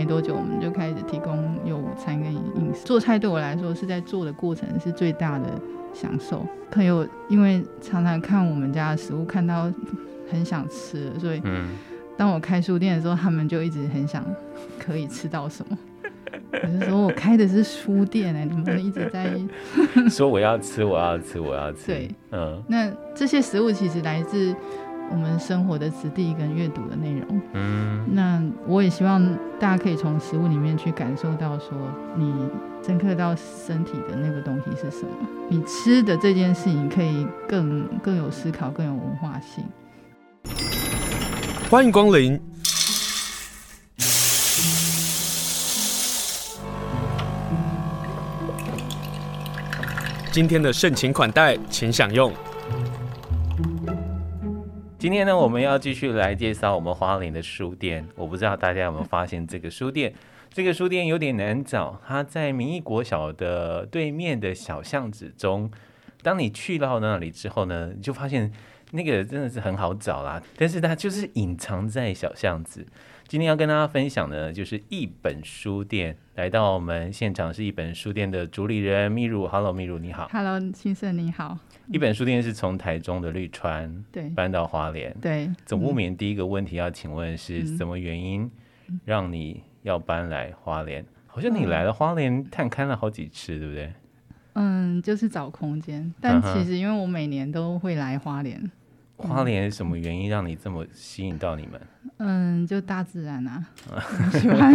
开没多久，我们就开始提供有午餐跟饮食。做菜对我来说是在做的过程是最大的享受。朋友因为常常看我们家的食物，看到很想吃，所以当我开书店的时候，他们就一直很想可以吃到什么。我就说我开的是书店哎、欸，你们一直在 说我要吃，我要吃，我要吃。对，嗯，那这些食物其实来自我们生活的质地跟阅读的内容。嗯，那我也希望大家可以从食物里面去感受到，说你深刻到身体的那个东西是什么。你吃的这件事情可以更更有思考，更有文化性。欢迎光临。今天的盛情款待，请享用。今天呢，我们要继续来介绍我们花莲的书店。我不知道大家有没有发现，这个书店，这个书店有点难找。它在民意国小的对面的小巷子中。当你去到那里之后呢，你就发现那个真的是很好找啦。但是它就是隐藏在小巷子。今天要跟大家分享的，就是一本书店。来到我们现场是一本书店的主理人秘鲁，Hello，密如你好，Hello，先生你好。一本书店是从台中的绿川对搬到花莲，对。总不免第一个问题要请问是什么原因让你要搬来花莲？好像你来了花莲探勘了好几次，对不对？嗯，就是找空间。但其实因为我每年都会来花莲。花莲什么原因让你这么吸引到你们？嗯，就大自然啊，喜欢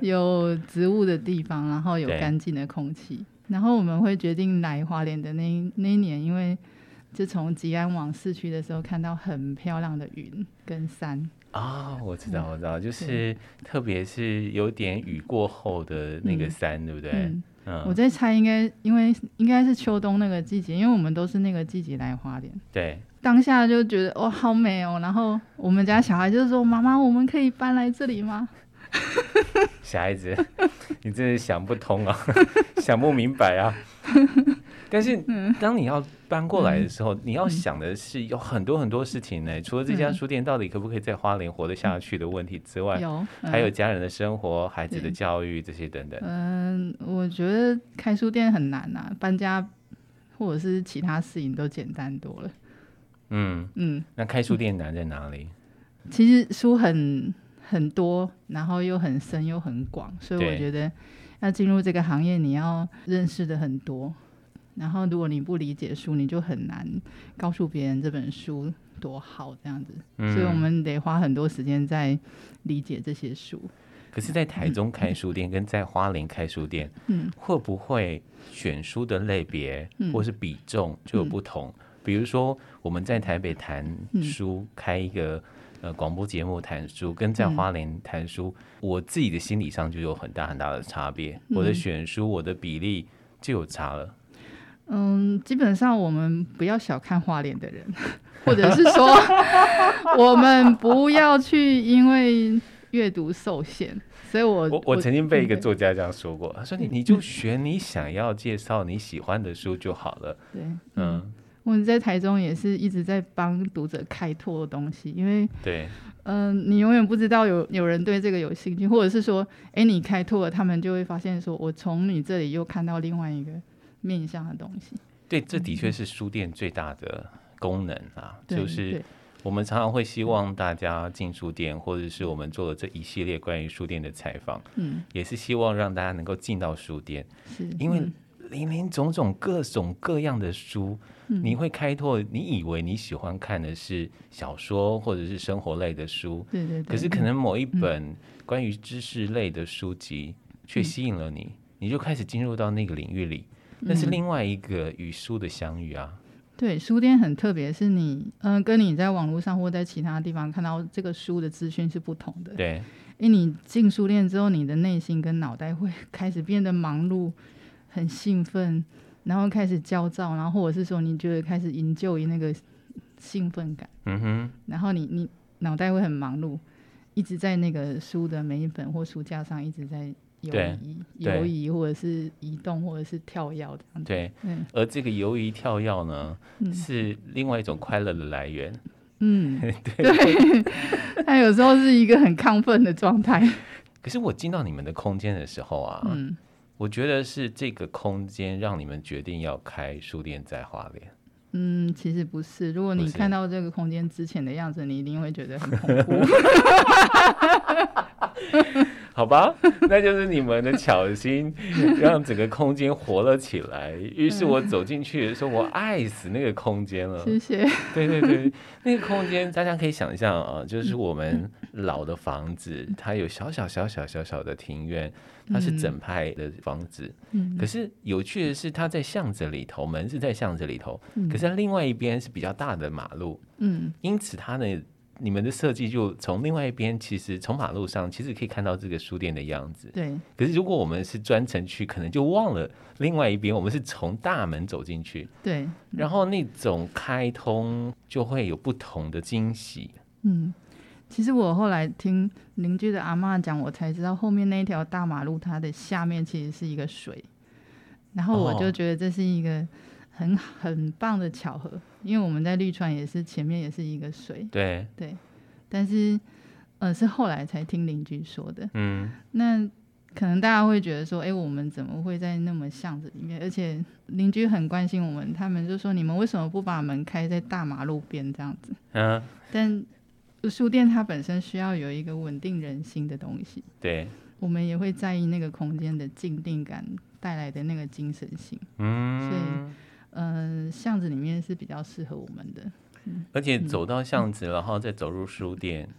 有植物的地方，然后有干净的空气。然后我们会决定来花莲的那那一年，因为就从吉安往市区的时候，看到很漂亮的云跟山。啊、哦，我知道，我知道，就是特别是有点雨过后的那个山，嗯、对不对？嗯嗯、我在猜，应该因为应该是秋冬那个季节，因为我们都是那个季节来花莲。对。当下就觉得哦，好美哦，然后我们家小孩就是说：“妈妈，我们可以搬来这里吗？” 小孩子，你真是想不通啊，想不明白啊。但是当你要搬过来的时候，嗯、你要想的是有很多很多事情呢。除了这家书店到底可不可以在花莲活得下去的问题之外，有嗯、还有家人的生活、孩子的教育这些等等。嗯，我觉得开书店很难啊，搬家或者是其他事情都简单多了。嗯嗯，那开书店难在哪里？其实书很很多，然后又很深又很广，所以我觉得要进入这个行业，你要认识的很多。然后如果你不理解书，你就很难告诉别人这本书多好这样子。嗯，所以我们得花很多时间在理解这些书。可是，在台中开书店跟在花莲开书店，嗯，会不会选书的类别或是比重就有不同？嗯嗯比如说，我们在台北谈书，嗯、开一个呃广播节目谈书，跟在花莲谈书，嗯、我自己的心理上就有很大很大的差别。嗯、我的选书，我的比例就有差了。嗯，基本上我们不要小看花莲的人，或者是说，我们不要去因为阅读受限。所以我我我曾经被一个作家这样说过，他说你你就选你想要介绍你喜欢的书就好了。对，嗯。我们在台中也是一直在帮读者开拓东西，因为对，嗯、呃，你永远不知道有有人对这个有兴趣，或者是说，哎，你开拓了，他们就会发现说，我从你这里又看到另外一个面向的东西。对，这的确是书店最大的功能啊，嗯、就是我们常常会希望大家进书店，或者是我们做了这一系列关于书店的采访，嗯，也是希望让大家能够进到书店，是因为林林总总各种各样的书。你会开拓，你以为你喜欢看的是小说或者是生活类的书，对对对。可是可能某一本关于知识类的书籍却吸引了你，你就开始进入到那个领域里，那是另外一个与书的相遇啊。对，书店很特别，是你嗯，跟你在网络上或在其他地方看到这个书的资讯是不同的。对，因为你进书店之后，你的内心跟脑袋会开始变得忙碌，很兴奋。然后开始焦躁，然后或者是说，你觉得开始营救于那个兴奋感，嗯哼，然后你你脑袋会很忙碌，一直在那个书的每一本或书架上一直在游移、游移，或者是移动，或者是跳跃这样子。对，嗯，而这个游移跳跃呢，嗯、是另外一种快乐的来源。嗯，对，它有时候是一个很亢奋的状态。可可是我进到你们的空间的时候啊，嗯，我觉得是这个空间让你们决定要开书店在花莲。嗯，其实不是。如果你看到这个空间之前的样子，你一定会觉得很恐怖。好吧，那就是你们的巧心 让整个空间活了起来。于是我走进去的时候，我爱死那个空间了。谢谢。对对对，那个空间大家可以想象啊，就是我们老的房子，它有小小小小小小的庭院，它是整排的房子。嗯。可是有趣的是，它在巷子里头，门是在巷子里头，可是它另外一边是比较大的马路。嗯。因此它呢。你们的设计就从另外一边，其实从马路上其实可以看到这个书店的样子。对。可是如果我们是专程去，可能就忘了另外一边，我们是从大门走进去。对。然后那种开通就会有不同的惊喜。嗯，其实我后来听邻居的阿妈讲，我才知道后面那一条大马路它的下面其实是一个水。然后我就觉得这是一个。很很棒的巧合，因为我们在绿川也是前面也是一个水，对对，但是呃是后来才听邻居说的，嗯，那可能大家会觉得说，哎、欸，我们怎么会在那么巷子里面？而且邻居很关心我们，他们就说，你们为什么不把门开在大马路边这样子？嗯，但书店它本身需要有一个稳定人心的东西，对，我们也会在意那个空间的静定感带来的那个精神性，嗯，所以。嗯、呃，巷子里面是比较适合我们的，嗯、而且走到巷子，然后再走入书店，嗯、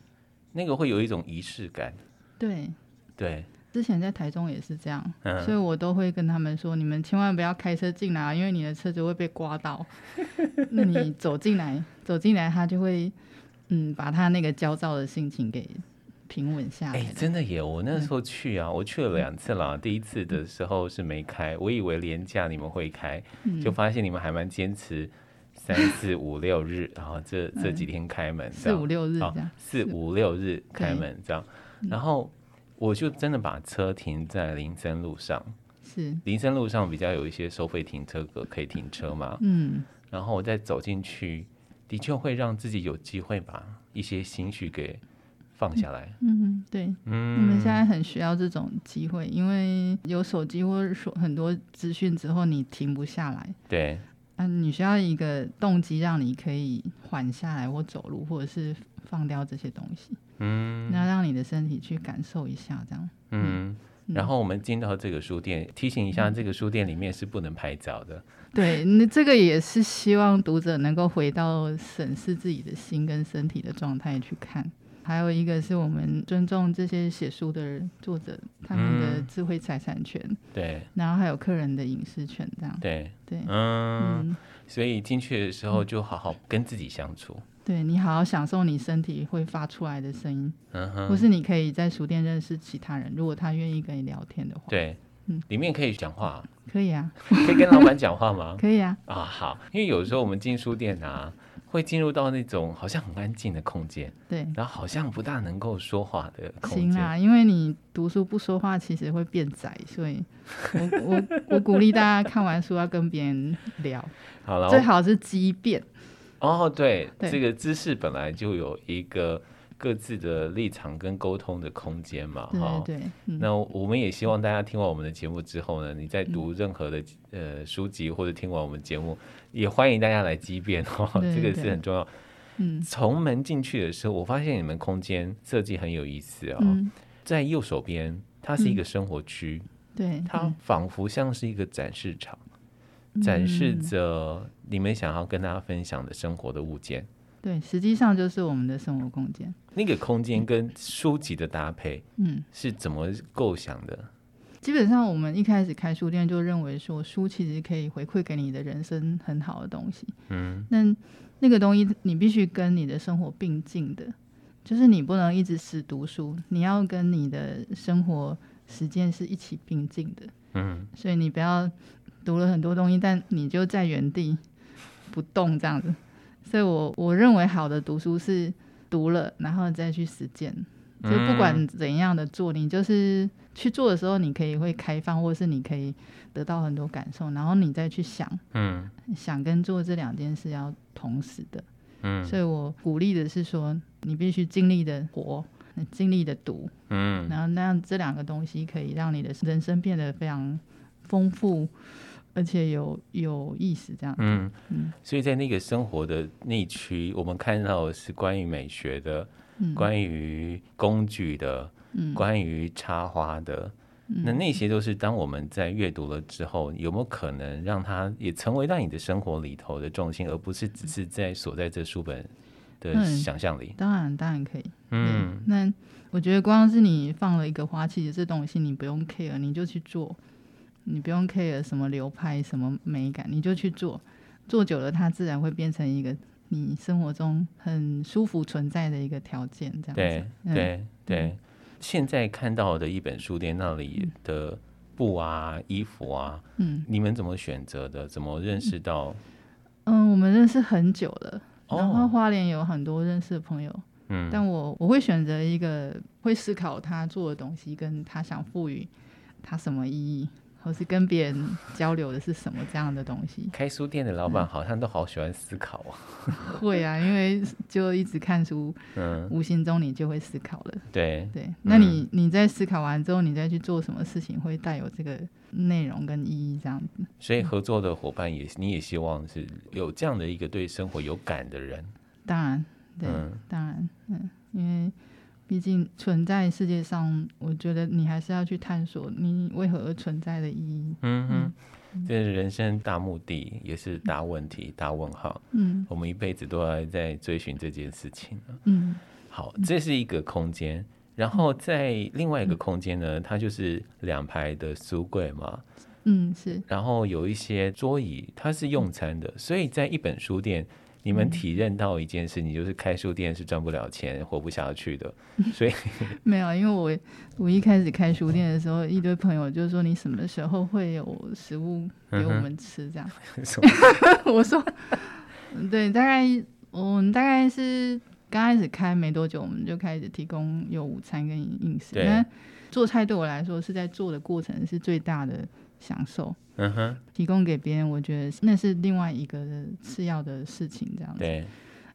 那个会有一种仪式感。对。对，之前在台中也是这样，嗯、所以我都会跟他们说，你们千万不要开车进来，因为你的车子会被刮到。那你走进来，走进来，他就会嗯，把他那个焦躁的心情给。平稳下来。哎、欸，真的耶！我那时候去啊，嗯、我去了两次了。第一次的时候是没开，我以为连假你们会开，嗯、就发现你们还蛮坚持三四五六日，然后这 这几天开门，四五六日这样，四五六日开门这样。然后我就真的把车停在林森路上，是林森路上比较有一些收费停车格可以停车嘛。嗯，然后我再走进去，的确会让自己有机会把一些情绪给。放下来，嗯，对，嗯，我们现在很需要这种机会，因为有手机或者说很多资讯之后，你停不下来，对，嗯、啊，你需要一个动机让你可以缓下来或走路，或者是放掉这些东西，嗯，那让你的身体去感受一下，这样，嗯，嗯，然后我们进到这个书店，提醒一下，这个书店里面是不能拍照的，对，那这个也是希望读者能够回到审视自己的心跟身体的状态去看。还有一个是我们尊重这些写书的人作者他们的智慧财产权，嗯、对，然后还有客人的隐私权，这样。对。对，嗯，嗯，所以进去的时候就好好跟自己相处，对，你好好享受你身体会发出来的声音，嗯哼，或是你可以在书店认识其他人，如果他愿意跟你聊天的话，对，嗯，里面可以讲话，可以啊，可以跟老板讲话吗？可以啊，啊好，因为有时候我们进书店啊。会进入到那种好像很安静的空间，对，然后好像不大能够说话的空间。行啦，因为你读书不说话，其实会变窄，所以我我我鼓励大家看完书要跟别人聊，好了，最好是激变。哦，对，对。这个姿势本来就有一个。各自的立场跟沟通的空间嘛，哈，对，嗯、那我们也希望大家听完我们的节目之后呢，你在读任何的呃书籍或者听完我们节目，也欢迎大家来机变哦，这个是很重要。嗯，从门进去的时候，我发现你们空间设计很有意思哦，嗯、在右手边，它是一个生活区，对、嗯，它仿佛像是一个展示场，嗯、展示着你们想要跟大家分享的生活的物件。对，实际上就是我们的生活空间。那个空间跟书籍的搭配，嗯，是怎么构想的？基本上，我们一开始开书店就认为说，书其实可以回馈给你的人生很好的东西。嗯，那那个东西你必须跟你的生活并进的，就是你不能一直死读书，你要跟你的生活实践是一起并进的。嗯，所以你不要读了很多东西，但你就在原地不动这样子。所以我我认为好的读书是读了，然后再去实践。就不管怎样的做，你就是去做的时候，你可以会开放，或是你可以得到很多感受，然后你再去想，嗯，想跟做这两件事要同时的，嗯。所以我鼓励的是说，你必须尽力的活，很尽力的读，嗯，然后那样这两个东西可以让你的人生变得非常丰富，而且有有意思，这样，嗯。嗯，所以在那个生活的那区，我们看到的是关于美学的，嗯、关于工具的，嗯、关于插花的，嗯、那那些都是当我们在阅读了之后，有没有可能让它也成为到你的生活里头的重心，而不是只是在锁在这书本的想象里？嗯、当然，当然可以。嗯，那我觉得光是你放了一个花器，这东西你不用 care，你就去做，你不用 care 什么流派、什么美感，你就去做，做久了，它自然会变成一个你生活中很舒服存在的一个条件。这样子，对对对。现在看到的一本书店那里的布啊、嗯、衣服啊，嗯，你们怎么选择的？怎么认识到？嗯，我们认识很久了，然后花莲有很多认识的朋友。嗯，但我我会选择一个会思考他做的东西，跟他想赋予他什么意义。或是跟别人交流的是什么这样的东西？开书店的老板好像都好喜欢思考啊。嗯、会啊，因为就一直看书，嗯，无形中你就会思考了。对对，那你你在思考完之后，你再去做什么事情，会带有这个内容跟意义这样子。所以合作的伙伴也，你也希望是有这样的一个对生活有感的人。当然，对，嗯、当然，嗯，因为。毕竟存在世界上，我觉得你还是要去探索你为何而存在的意义。嗯哼，嗯，这是人生大目的，也是大问题、嗯、大问号。嗯，我们一辈子都要在追寻这件事情。嗯，好，这是一个空间，然后在另外一个空间呢，它就是两排的书柜嘛。嗯，是。然后有一些桌椅，它是用餐的，所以在一本书店。你们体认到一件事，你就是开书店是赚不了钱、活不下去的，所以没有，因为我我一开始开书店的时候，一堆朋友就说，你什么时候会有食物给我们吃？这样，嗯、我说，对，大概我们大概是刚开始开没多久，我们就开始提供有午餐跟饮食。对，做菜对我来说是在做的过程是最大的享受。嗯哼，提供给别人，我觉得那是另外一个次要的事情，这样子。对，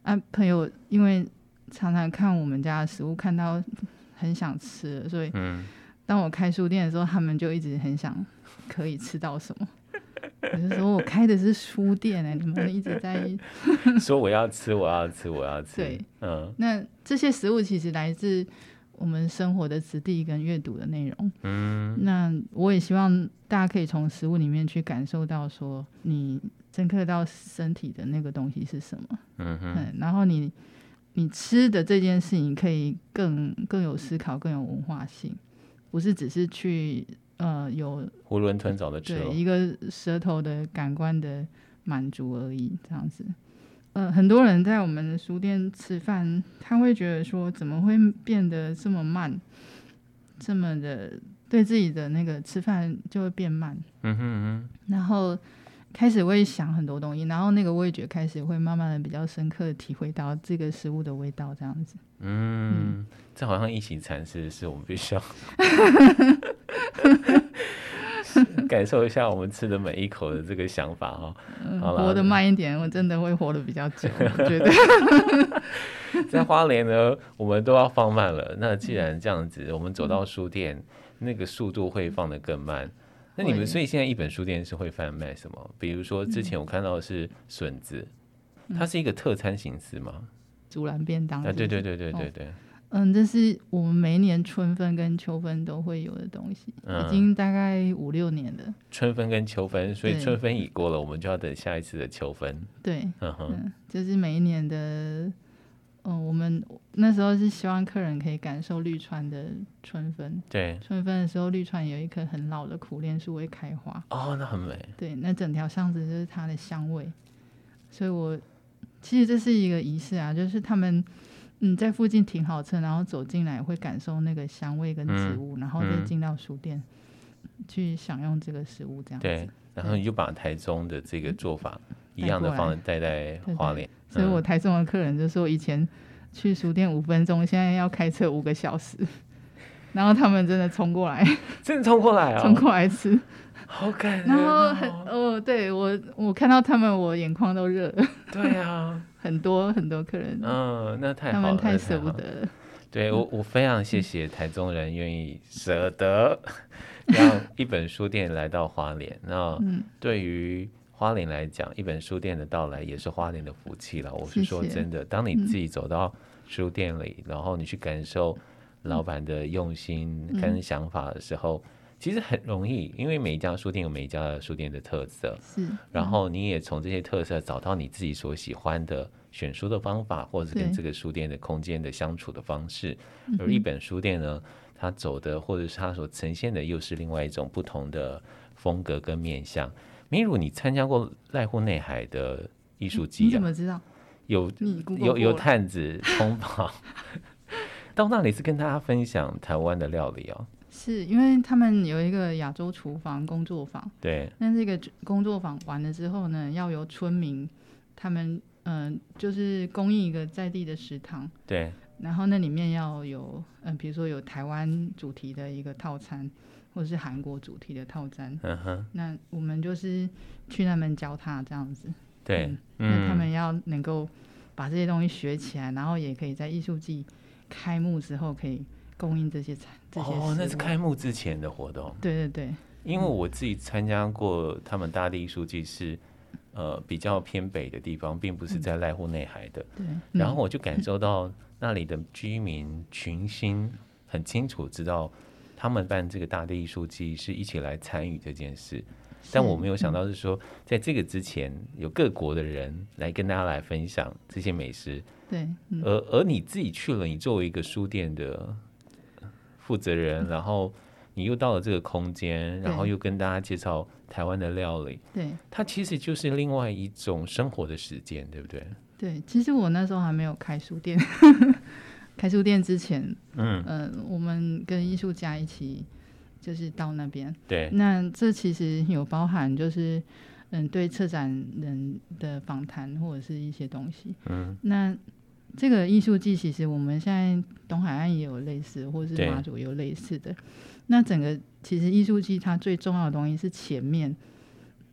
啊，朋友因为常常看我们家的食物，看到很想吃，所以，当我开书店的时候，他们就一直很想可以吃到什么。我就说我开的是书店哎、欸，你们一直在 说我要吃，我要吃，我要吃。对，嗯，那这些食物其实来自。我们生活的质地跟阅读的内容，嗯，那我也希望大家可以从食物里面去感受到，说你深刻到身体的那个东西是什么，嗯然后你你吃的这件事情可以更更有思考，更有文化性，不是只是去呃有囫囵吞枣的吃，对，一个舌头的感官的满足而已，这样子。呃，很多人在我们的书店吃饭，他会觉得说，怎么会变得这么慢，这么的对自己的那个吃饭就会变慢。嗯哼嗯哼。然后开始会想很多东西，然后那个味觉开始会慢慢的比较深刻的体会到这个食物的味道，这样子。嗯，嗯这好像一起禅师，是我们必须要。感受一下我们吃的每一口的这个想法哈，嗯、活得慢一点，我真的会活得比较久。我觉得 在花莲呢，我们都要放慢了。那既然这样子，我们走到书店，嗯、那个速度会放得更慢。那你们所以现在一本书店是会贩卖什么？比如说之前我看到的是笋子，嗯、它是一个特餐形式吗？竹篮便当？啊，对对对对对对。哦嗯，这是我们每一年春分跟秋分都会有的东西，嗯、已经大概五六年了。春分跟秋分，所以春分已过了，我们就要等下一次的秋分。对，嗯哼，嗯，就是每一年的，嗯，我们那时候是希望客人可以感受绿川的春分。对，春分的时候，绿川有一棵很老的苦楝树会开花。哦，那很美。对，那整条巷子就是它的香味，所以我其实这是一个仪式啊，就是他们。嗯，在附近停好车，然后走进来会感受那个香味跟植物，嗯、然后再进到书店、嗯、去享用这个食物，这样子。对，然后你就把台中的这个做法一样的方式带在花莲。所以我台中的客人就说，以前去书店五分钟，现在要开车五个小时，然后他们真的冲过来，真的冲过来啊、哦，冲过来吃，好感人、哦。然后很哦，对我我看到他们，我眼眶都热了。对啊。很多很多客人，嗯，那太好了，他们太舍不得了。对我，我非常谢谢台中人愿意舍得 让一本书店来到花莲。那对于花莲来讲，一本书店的到来也是花莲的福气了。我是说真的，当你自己走到书店里，然后你去感受老板的用心跟想法的时候，其实很容易，因为每一家书店有每一家书店的特色。是，然后你也从这些特色找到你自己所喜欢的。选书的方法，或者是跟这个书店的空间的相处的方式，而一本书店呢，它走的或者是它所呈现的，又是另外一种不同的风格跟面向。米如，你参加过濑户内海的艺术季啊？你怎么知道？有有有探子通报，到那里是跟大家分享台湾的料理哦。是因为他们有一个亚洲厨房工作坊，对。那这个工作坊完了之后呢，要由村民他们。嗯，就是供应一个在地的食堂，对。然后那里面要有，嗯，比如说有台湾主题的一个套餐，或者是韩国主题的套餐。嗯哼。那我们就是去那边教他这样子。对。嗯。那他们要能够把这些东西学起来，然后也可以在艺术季开幕之后可以供应这些餐。哦，那是开幕之前的活动。对对对。因为我自己参加过他们大地艺术季是。呃，比较偏北的地方，并不是在濑户内海的。对。然后我就感受到那里的居民群星很清楚，知道他们办这个大地艺术季是一起来参与这件事。但我没有想到是说，在这个之前，有各国的人来跟大家来分享这些美食。对。而而你自己去了，你作为一个书店的负责人，然后。你又到了这个空间，然后又跟大家介绍台湾的料理，对，它其实就是另外一种生活的时间，对不对？对，其实我那时候还没有开书店，开书店之前，嗯、呃、我们跟艺术家一起就是到那边，对，那这其实有包含就是嗯对策展人的访谈或者是一些东西，嗯，那这个艺术季其实我们现在东海岸也有类似，或者是马祖也有类似的。那整个其实艺术季它最重要的东西是前面，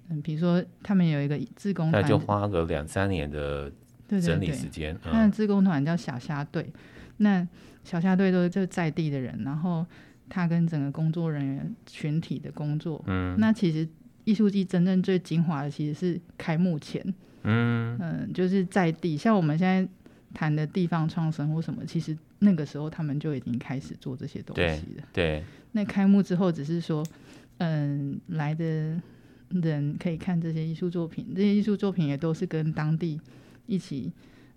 嗯，比如说他们有一个自工团，那就花个两三年的整理时间。对对对，他的自工团叫小虾队，嗯、那小虾队都是就在地的人，然后他跟整个工作人员群体的工作，嗯，那其实艺术季真正最精华的其实是开幕前，嗯。嗯，就是在地，像我们现在谈的地方创生或什么，其实那个时候他们就已经开始做这些东西了，对。对那开幕之后，只是说，嗯，来的人可以看这些艺术作品，这些艺术作品也都是跟当地一起，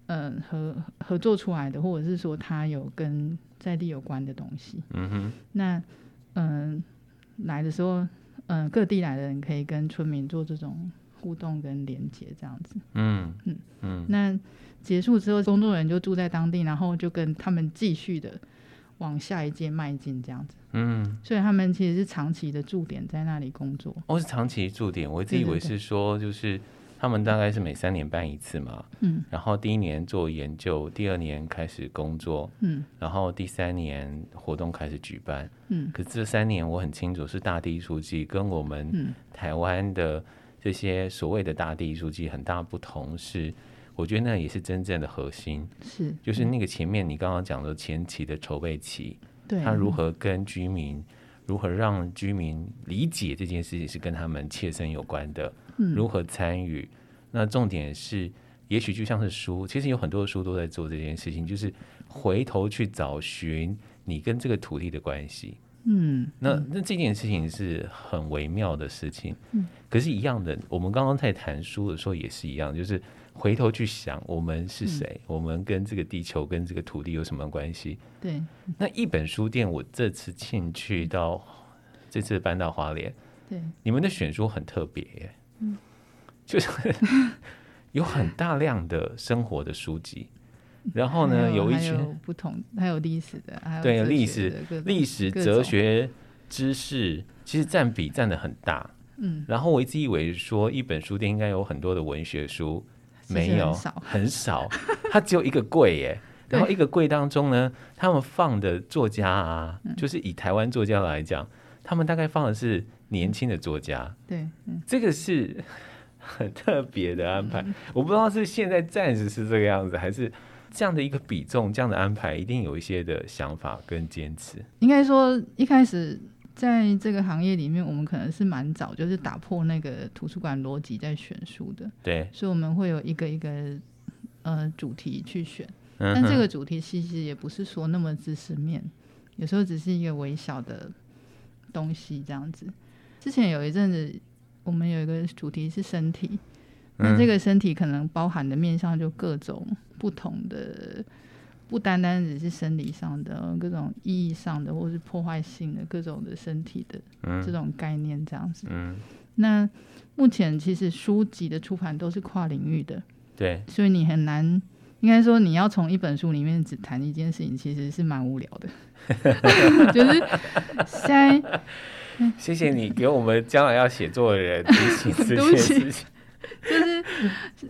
嗯，合合作出来的，或者是说他有跟在地有关的东西。嗯哼。那，嗯，来的时候，嗯，各地来的人可以跟村民做这种互动跟连接，这样子。嗯嗯嗯。那结束之后，工作人员就住在当地，然后就跟他们继续的。往下一届迈进，这样子。嗯，所以他们其实是长期的驻点在那里工作。哦，是长期驻点，我一直以为是说，就是他们大概是每三年办一次嘛。嗯。然后第一年做研究，第二年开始工作。嗯。然后第三年活动开始举办。嗯。可是这三年我很清楚，是大地艺术季跟我们台湾的这些所谓的大地艺术季很大不同是。我觉得那也是真正的核心，是就是那个前面你刚刚讲的前期的筹备期，对，他如何跟居民，如何让居民理解这件事情是跟他们切身有关的，嗯，如何参与？那重点是，也许就像是书，其实有很多的书都在做这件事情，就是回头去找寻你跟这个土地的关系，嗯，那那这件事情是很微妙的事情，嗯，可是，一样的，我们刚刚在谈书的时候也是一样，就是。回头去想，我们是谁？嗯、我们跟这个地球、跟这个土地有什么关系？对。那一本书店，我这次进去到，这次搬到花莲，对，你们的选书很特别耶，嗯，就是 有很大量的生活的书籍，然后呢，有，有一群不同，还有历史的，还有对历史、历史、哲学知识，其实占比占的很大。嗯，然后我一直以为说，一本书店应该有很多的文学书。没有，很少，它只有一个柜耶。然后一个柜当中呢，他们放的作家啊，就是以台湾作家来讲，他们大概放的是年轻的作家。对，这个是很特别的安排。我不知道是现在暂时是这个样子，还是这样的一个比重，这样的安排，一定有一些的想法跟坚持。应该说，一开始在这个行业里面，我们可能是蛮早，就是打破那个图书馆逻辑在选书的。对，所以我们会有一个一个呃主题去选，但这个主题其实也不是说那么知识面，有时候只是一个微小的东西这样子。之前有一阵子，我们有一个主题是身体。那这个身体可能包含的面向就各种不同的，不单单只是生理上的，各种意义上的，或是破坏性的各种的身体的这种概念这样子。嗯，那目前其实书籍的出版都是跨领域的，对，所以你很难，应该说你要从一本书里面只谈一件事情，其实是蛮无聊的。就是现在，谢谢你给我们将来要写作的人提醒这件事情。就是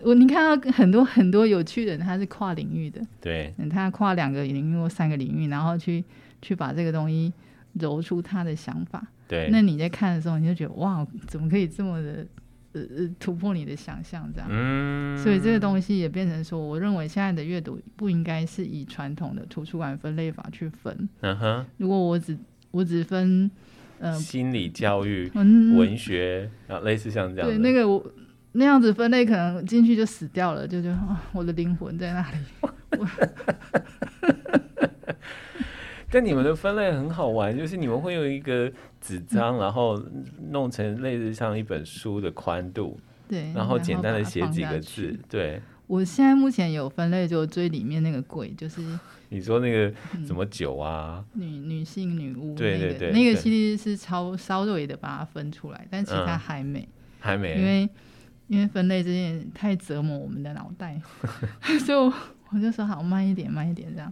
我，你看到很多很多有趣的人，他是跨领域的，对，他跨两个领域或三个领域，然后去去把这个东西揉出他的想法。对，那你在看的时候，你就觉得哇，怎么可以这么的呃呃突破你的想象这样？嗯，所以这个东西也变成说，我认为现在的阅读不应该是以传统的图书馆分类法去分。嗯哼，如果我只我只分呃心理教育、嗯、文学啊，类似像这样，对那个我。那样子分类可能进去就死掉了，就觉得我的灵魂在那里。但你们的分类很好玩，就是你们会用一个纸张，然后弄成类似像一本书的宽度，对，然后简单的写几个字。对，我现在目前有分类，就最里面那个柜，就是你说那个什么酒啊，女女性女巫，对对对，那个其实是超稍微的把它分出来，但其他还没，还没，因为。因为分类这件太折磨我们的脑袋，所以我我就说好慢一点，慢一点这样。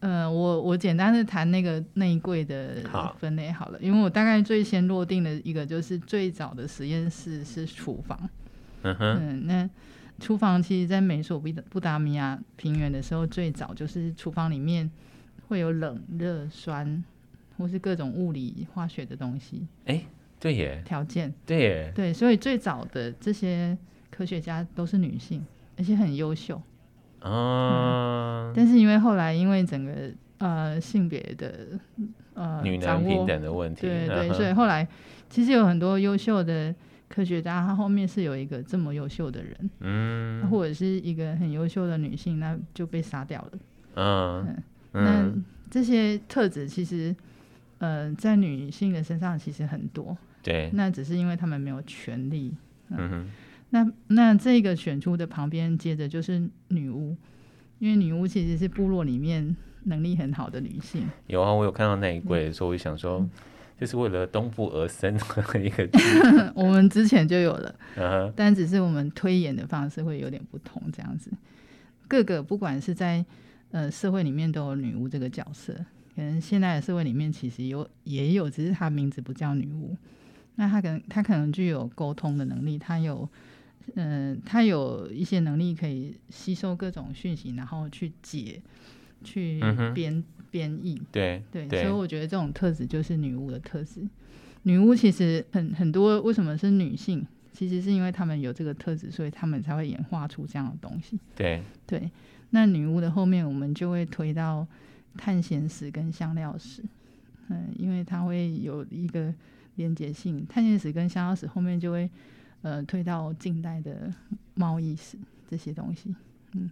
呃，我我简单的谈那个内柜的分类好了，好，因为我大概最先落定的一个就是最早的实验室是厨房。嗯哼，嗯，那厨房其实，在美索不达米亚平原的时候，最早就是厨房里面会有冷、热、酸，或是各种物理化学的东西。欸对耶，条件。对耶，对，所以最早的这些科学家都是女性，而且很优秀。啊、嗯，但是因为后来因为整个呃性别的呃女男平等的问题，对对，所以后来其实有很多优秀的科学家，他后面是有一个这么优秀的人，嗯，或者是一个很优秀的女性，那就被杀掉了。嗯，嗯，那这些特质其实呃在女性的身上其实很多。对，那只是因为他们没有权利。嗯，嗯哼，那那这个选出的旁边接着就是女巫，因为女巫其实是部落里面能力很好的女性。有啊，我有看到那一柜的时候，我想说，嗯、就是为了东部而生的一个。我们之前就有了，嗯、但只是我们推演的方式会有点不同，这样子。各个不管是在呃社会里面都有女巫这个角色，可能现在的社会里面其实有也有，只是她名字不叫女巫。那他可能他可能具有沟通的能力，他有，嗯、呃，他有一些能力可以吸收各种讯息，然后去解、去编编译。对对，所以我觉得这种特质就是女巫的特质。女巫其实很很多，为什么是女性？其实是因为她们有这个特质，所以她们才会演化出这样的东西。对对，那女巫的后面，我们就会推到探险史跟香料史。嗯，因为它会有一个。连接性，探险史跟香料史后面就会，呃，推到近代的贸易史这些东西，嗯，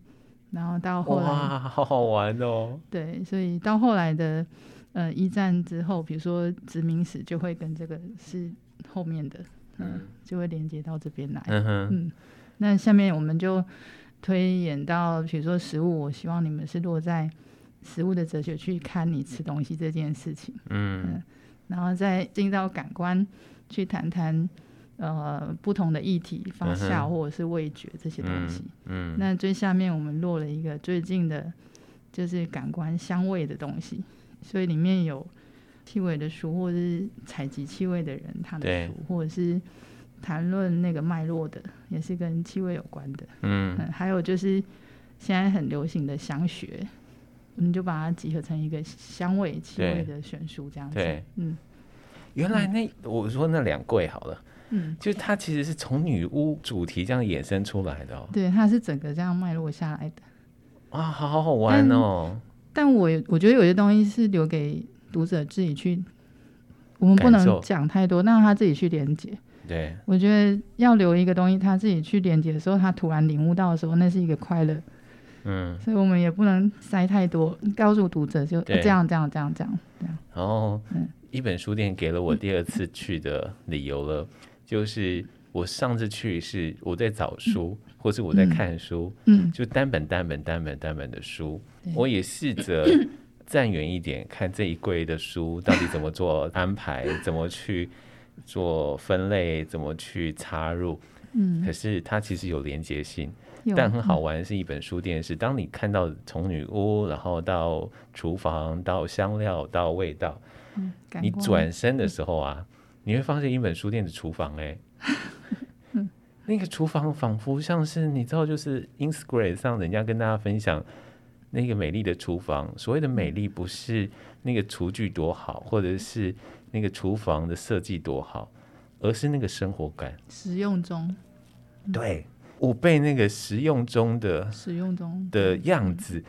然后到后来，哇，好好玩哦。对，所以到后来的，呃，一战之后，比如说殖民史就会跟这个是后面的，嗯，嗯就会连接到这边来，嗯哼，嗯，那下面我们就推演到，比如说食物，我希望你们是落在食物的哲学去看你吃东西这件事情，嗯。嗯然后再进到感官去谈谈，呃，不同的议题、发酵或者是味觉这些东西。嗯，嗯，那最下面我们落了一个最近的，就是感官香味的东西，所以里面有气味的书，或者是采集气味的人他的书，或者是谈论那个脉络的，也是跟气味有关的。嗯，嗯，还有就是现在很流行的香学。我们就把它集合成一个香味、气味的选书，这样子。对，嗯，原来那我说那两柜好了，嗯，就它其实是从女巫主题这样衍生出来的哦。对，它是整个这样脉络下来的。啊，好好好玩哦。但，但我我觉得有些东西是留给读者自己去，我们不能讲太多，让他自己去连接。对，我觉得要留一个东西，他自己去连接的时候，他突然领悟到的时候，那是一个快乐。嗯，所以我们也不能塞太多，告诉读者就这样这样这样这样这样。然后，嗯，一本书店给了我第二次去的理由了，嗯、就是我上次去是我在找书，嗯、或是我在看书，嗯，就单本单本单本单本的书，嗯、我也试着 站远一点看这一柜的书到底怎么做安排，怎么去做分类，怎么去插入，嗯，可是它其实有连接性。但很好玩是一本书店，是当你看到从女巫，然后到厨房，到香料，到味道，嗯、你转身的时候啊，你会发现一本书店的厨房、欸，哎、嗯，那个厨房仿佛像是你知道，就是 Instagram 上人家跟大家分享那个美丽的厨房。所谓的美丽，不是那个厨具多好，或者是那个厨房的设计多好，而是那个生活感，实用中，对。我被那个实用中的使用中的样子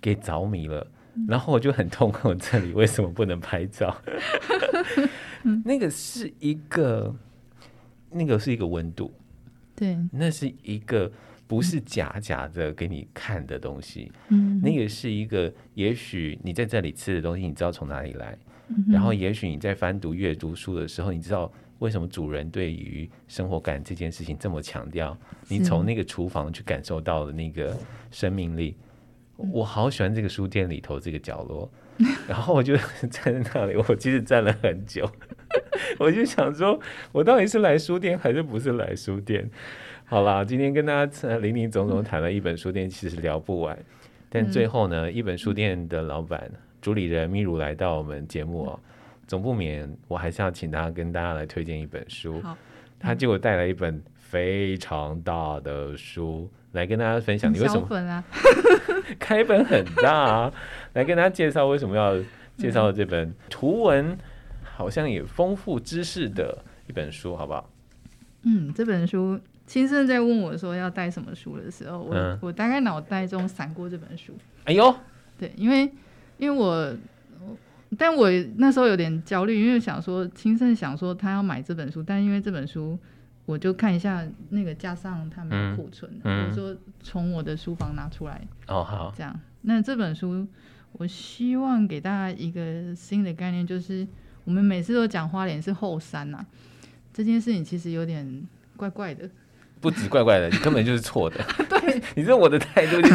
给着迷了，然后我就很痛恨这里为什么不能拍照？那个是一个，那个是一个温度，对，那是一个不是假假的给你看的东西，嗯，那个是一个，也许你在这里吃的东西，你知道从哪里来，然后也许你在翻读阅读书的时候，你知道。为什么主人对于生活感这件事情这么强调？你从那个厨房去感受到的那个生命力，我好喜欢这个书店里头这个角落。然后我就站在那里，我其实站了很久，我就想说，我到底是来书店还是不是来书店？好啦，今天跟大家林林总总谈了一本书店，其实聊不完。但最后呢，一本书店的老板主理人咪如来到我们节目哦。总不免，我还是要请他跟大家来推荐一本书。好，他结果带来一本非常大的书来跟大家分享。你为什么？本啊，开本很大啊！来跟大家介绍为什么要介绍这本图文好像也丰富知识的一本书，好不好？嗯，这本书，亲生在问我说要带什么书的时候，我、嗯、我大概脑袋中闪过这本书。哎呦，对，因为因为我。但我那时候有点焦虑，因为想说，青盛想说他要买这本书，但因为这本书，我就看一下那个架上他没有库存，嗯、我说从我的书房拿出来。哦，好。这样，那这本书，我希望给大家一个新的概念，就是我们每次都讲花莲是后山呐、啊，这件事情其实有点怪怪的。不止怪怪的，你根本就是错的。对，你知道我的态度就是。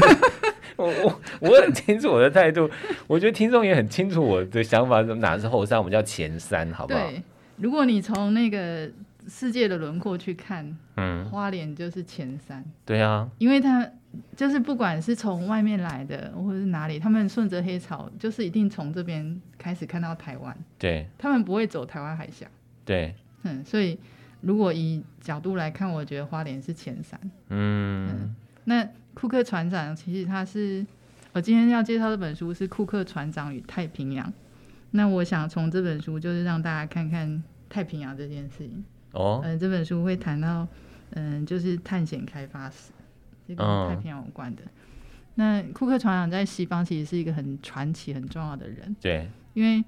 我我我很清楚我的态度，我觉得听众也很清楚我的想法。哪是后山，我们叫前山，好不好？对，如果你从那个世界的轮廓去看，嗯，花莲就是前山。对啊，因为它就是不管是从外面来的，或者是哪里，他们顺着黑潮，就是一定从这边开始看到台湾。对，他们不会走台湾海峡。对，嗯，所以如果以角度来看，我觉得花莲是前山。嗯，嗯，那。库克船长，其实他是我今天要介绍这本书是《库克船长与太平洋》。那我想从这本书就是让大家看看太平洋这件事情。哦，嗯，这本书会谈到，嗯，就是探险开发史，这跟太平洋有关的。哦、那库克船长在西方其实是一个很传奇、很重要的人。对，因为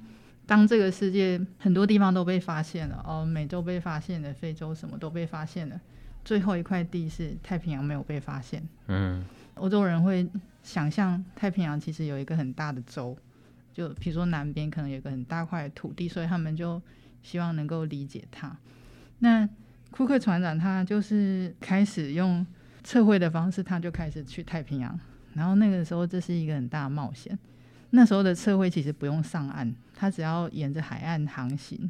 当这个世界很多地方都被发现了，哦，美洲被发现了，非洲什么都被发现了。最后一块地是太平洋没有被发现。嗯，欧洲人会想象太平洋其实有一个很大的洲，就比如说南边可能有一个很大块土地，所以他们就希望能够理解它。那库克船长他就是开始用测绘的方式，他就开始去太平洋。然后那个时候这是一个很大的冒险。那时候的测绘其实不用上岸，他只要沿着海岸航行，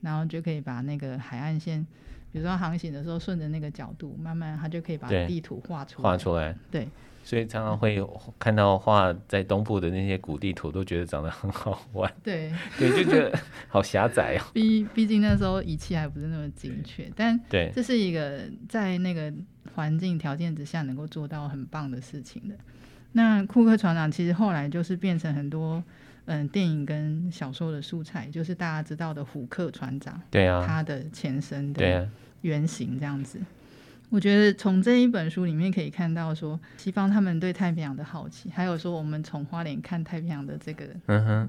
然后就可以把那个海岸线。比如说航行的时候，顺着那个角度，慢慢它就可以把地图画出来。画出来，对。所以常常会看到画在东部的那些古地图，都觉得长得很好玩。对，对，就觉得好狭窄哦。毕毕竟那时候仪器还不是那么精确，但对，这是一个在那个环境条件之下能够做到很棒的事情的。那库克船长其实后来就是变成很多。嗯，电影跟小说的素材就是大家知道的虎克船长，对啊，他的前身的原型这样子。啊、我觉得从这一本书里面可以看到，说西方他们对太平洋的好奇，还有说我们从花莲看太平洋的这个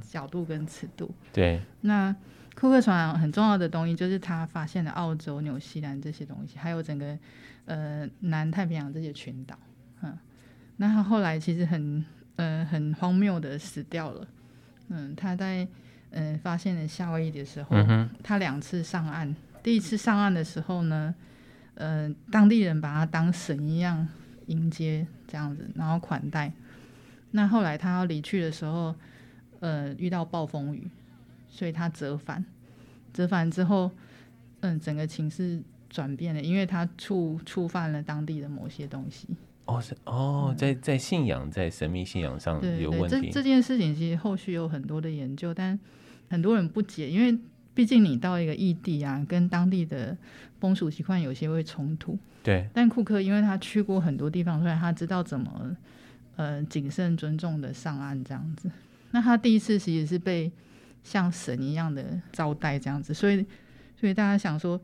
角度跟尺度。嗯、对，那库克船长很重要的东西就是他发现了澳洲、纽西兰这些东西，还有整个呃南太平洋这些群岛。嗯，那他后来其实很呃很荒谬的死掉了。嗯，他在嗯、呃、发现了夏威夷的时候，嗯、他两次上岸，第一次上岸的时候呢。呃，当地人把他当神一样迎接，这样子，然后款待。那后来他要离去的时候，呃，遇到暴风雨，所以他折返。折返之后，嗯、呃，整个情势转变了，因为他触触犯了当地的某些东西。哦，是哦，在在信仰，在神秘信仰上有问题。对这这件事情其实后续有很多的研究，但很多人不解，因为。毕竟你到一个异地啊，跟当地的风俗习惯有些会冲突。对。但库克因为他去过很多地方，所以他知道怎么呃谨慎尊重的上岸这样子。那他第一次其实是被像神一样的招待这样子，所以所以大家想说，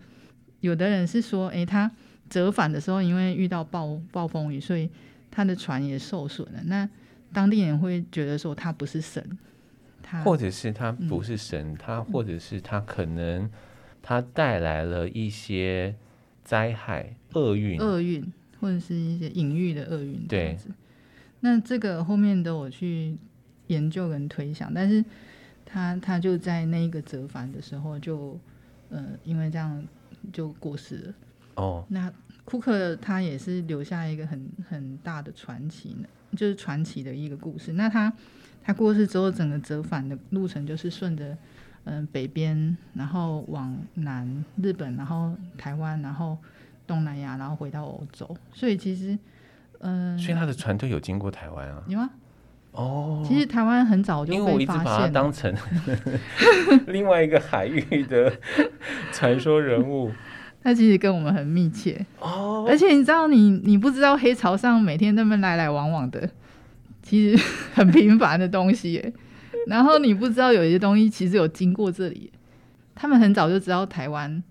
有的人是说，诶，他折返的时候因为遇到暴暴风雨，所以他的船也受损了。那当地人会觉得说他不是神。他或者是他不是神，嗯、他或者是他可能他带来了一些灾害、厄运、厄运，或者是一些隐喻的厄运。对，那这个后面的我去研究跟推想，但是他他就在那一个折返的时候就呃，因为这样就过世了。哦，那库克他也是留下一个很很大的传奇呢，就是传奇的一个故事。那他。他过世之后，整个折返的路程就是顺着嗯北边，然后往南日本，然后台湾，然后东南亚，然后回到欧洲。所以其实嗯，所以他的船队有经过台湾啊？有啊。哦，其实台湾很早就被发现，因为我一直把它当成 另外一个海域的传说人物。他其实跟我们很密切哦，而且你知道你，你你不知道黑潮上每天那么来来往往的。其实 很平凡的东西耶，然后你不知道有一些东西其实有经过这里，他们很早就知道台湾，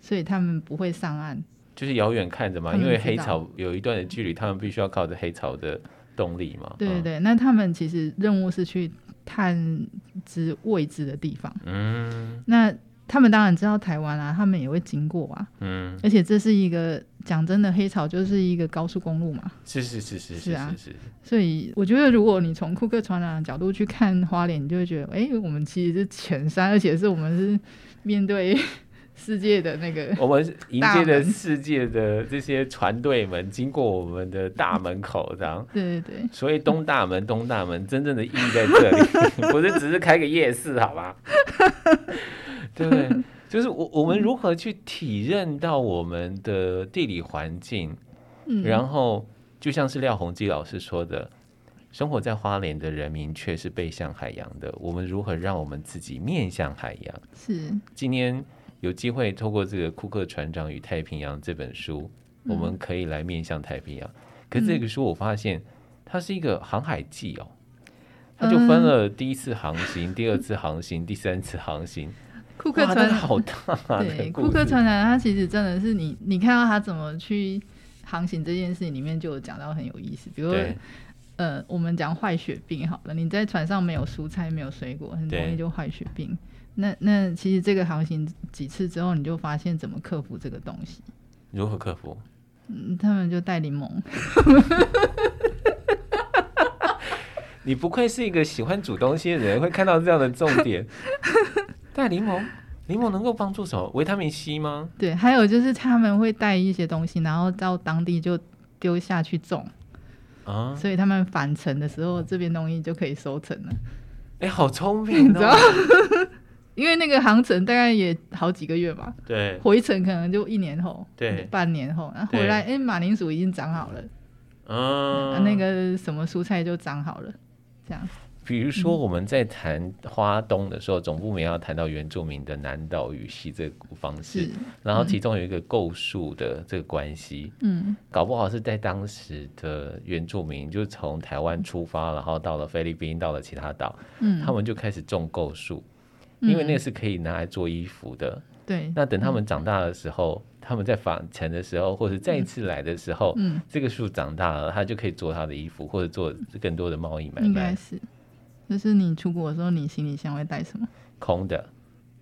所以他们不会上岸，就是遥远看着嘛，因为黑潮有一段的距离，他们必须要靠着黑潮的动力嘛。对对对，嗯、那他们其实任务是去探知未知的地方。嗯，那。他们当然知道台湾啊，他们也会经过啊。嗯，而且这是一个讲真的，黑潮就是一个高速公路嘛。是是是是是啊，是是。所以我觉得，如果你从库克船长的角度去看花莲，你就会觉得，哎、欸，我们其实是前山，而且是我们是面对 世界的那个，我们迎接的世界的这些船队们经过我们的大门口，这样。对对对。所以东大门，东大门真正的意义在这里，不是只是开个夜市，好吧？对，对，就是我我们如何去体认到我们的地理环境，嗯，然后就像是廖鸿基老师说的，生活在花莲的人民却是背向海洋的。我们如何让我们自己面向海洋？是今天有机会透过这个库克船长与太平洋这本书，我们可以来面向太平洋。可是这个书我发现它是一个航海记哦，它就分了第一次航行、第二次航行、第三次航行。库克船好大，啊，对，库克船长 他其实真的是你，你看到他怎么去航行这件事情里面就有讲到很有意思。比如说，呃，我们讲坏血病好了，你在船上没有蔬菜、没有水果，很容易就坏血病。那那其实这个航行几次之后，你就发现怎么克服这个东西。如何克服？嗯，他们就带柠檬。你不愧是一个喜欢煮东西的人，会看到这样的重点。带柠檬，柠檬能够帮助什么？维他命 C 吗？对，还有就是他们会带一些东西，然后到当地就丢下去种啊，所以他们返程的时候，这边东西就可以收成了。哎、欸，好聪明、哦，你知道？因为那个航程大概也好几个月吧，对，回程可能就一年后，对，半年后，然后回来，哎、欸，马铃薯已经长好了，嗯、啊，那个什么蔬菜就长好了，这样。比如说我们在谈花东的时候，嗯、总不免要谈到原住民的南岛语系这个方式，然后其中有一个构树的这个关系，嗯，搞不好是在当时的原住民就从台湾出发，然后到了菲律宾，到了其他岛，嗯，他们就开始种构树，因为那是可以拿来做衣服的，对。那等他们长大的时候，嗯、他们在返程的时候，或者再一次来的时候，嗯，这个树长大了，他就可以做他的衣服，或者做更多的贸易买卖。应该是。就是你出国的时候，你行李箱会带什么？空的。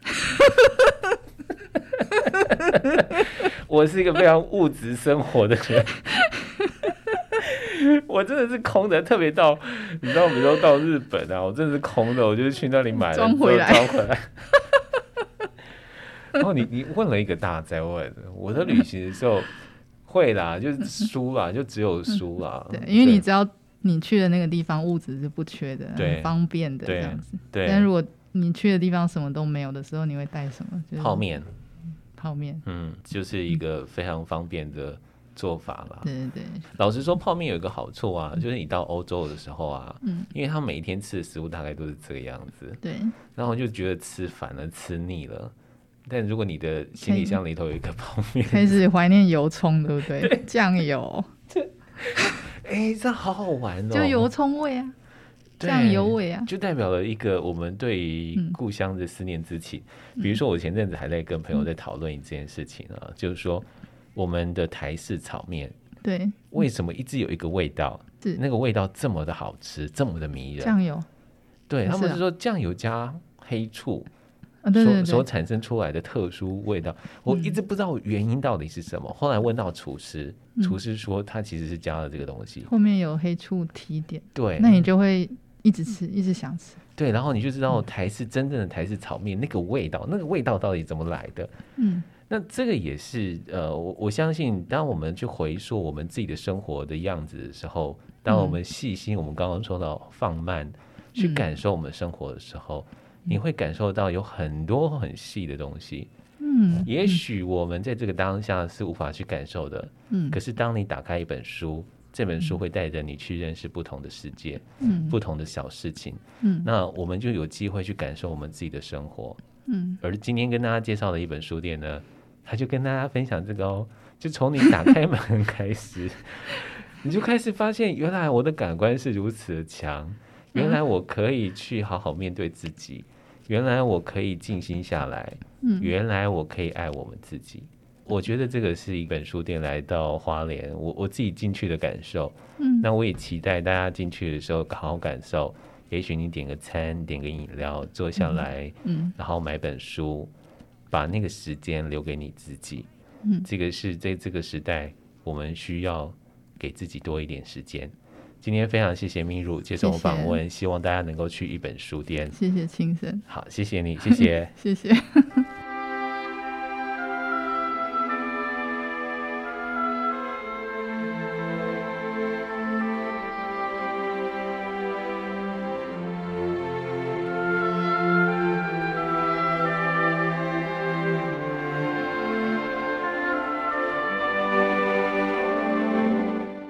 我是一个非常物质生活的人。我真的是空的，特别到你知道，比如说到日本啊，我真的是空的，我就是去那里买了装回来，装回来。然后你你问了一个大哉问，我的旅行的时候会啦，就是书啦，就只有书啦。对，因为你知道你去的那个地方物质是不缺的，很方便的这样子。对。但如果你去的地方什么都没有的时候，你会带什么？就是、泡面。泡面。嗯，就是一个非常方便的。做法啦，对对对。老实说，泡面有一个好处啊，就是你到欧洲的时候啊，嗯，因为他每一天吃的食物大概都是这个样子，对。然后就觉得吃烦了，吃腻了。但如果你的行李箱里头有一个泡面，开始怀念油葱，对不对？酱油，哎、欸，这好好玩哦，就油葱味啊，酱油味啊，就代表了一个我们对于故乡的思念之情。嗯、比如说，我前阵子还在跟朋友在讨论一件事情啊，嗯、就是说。我们的台式炒面，对，为什么一直有一个味道？是那个味道这么的好吃，这么的迷人？酱油，对，他们是说酱油加黑醋，啊、对对对所所产生出来的特殊味道，我一直不知道原因到底是什么。嗯、后来问到厨师，厨师说他其实是加了这个东西，后面有黑醋提点，对，那你就会一直吃，一直想吃。对，然后你就知道台式真正的台式炒面那个味道，那个味道到底怎么来的？嗯。那这个也是呃，我我相信，当我们去回溯我们自己的生活的样子的时候，当我们细心，我们刚刚说到放慢，去感受我们生活的时候，你会感受到有很多很细的东西。嗯，也许我们在这个当下是无法去感受的。嗯，可是当你打开一本书，这本书会带着你去认识不同的世界，嗯，不同的小事情。嗯，那我们就有机会去感受我们自己的生活。嗯，而今天跟大家介绍的一本书店呢，他就跟大家分享这个哦，就从你打开门 开始，你就开始发现，原来我的感官是如此的强，原来我可以去好好面对自己，原来我可以静心下来，原来我可以爱我们自己。我觉得这个是一本书店来到花莲，我我自己进去的感受。嗯，那我也期待大家进去的时候好好感受。也许你点个餐，点个饮料，坐下来，嗯，然后买本书。把那个时间留给你自己，嗯，这个是在这个时代，我们需要给自己多一点时间。今天非常谢谢明如接受我访问，希望大家能够去一本书店。谢谢青生，好，谢谢你，谢谢，谢谢。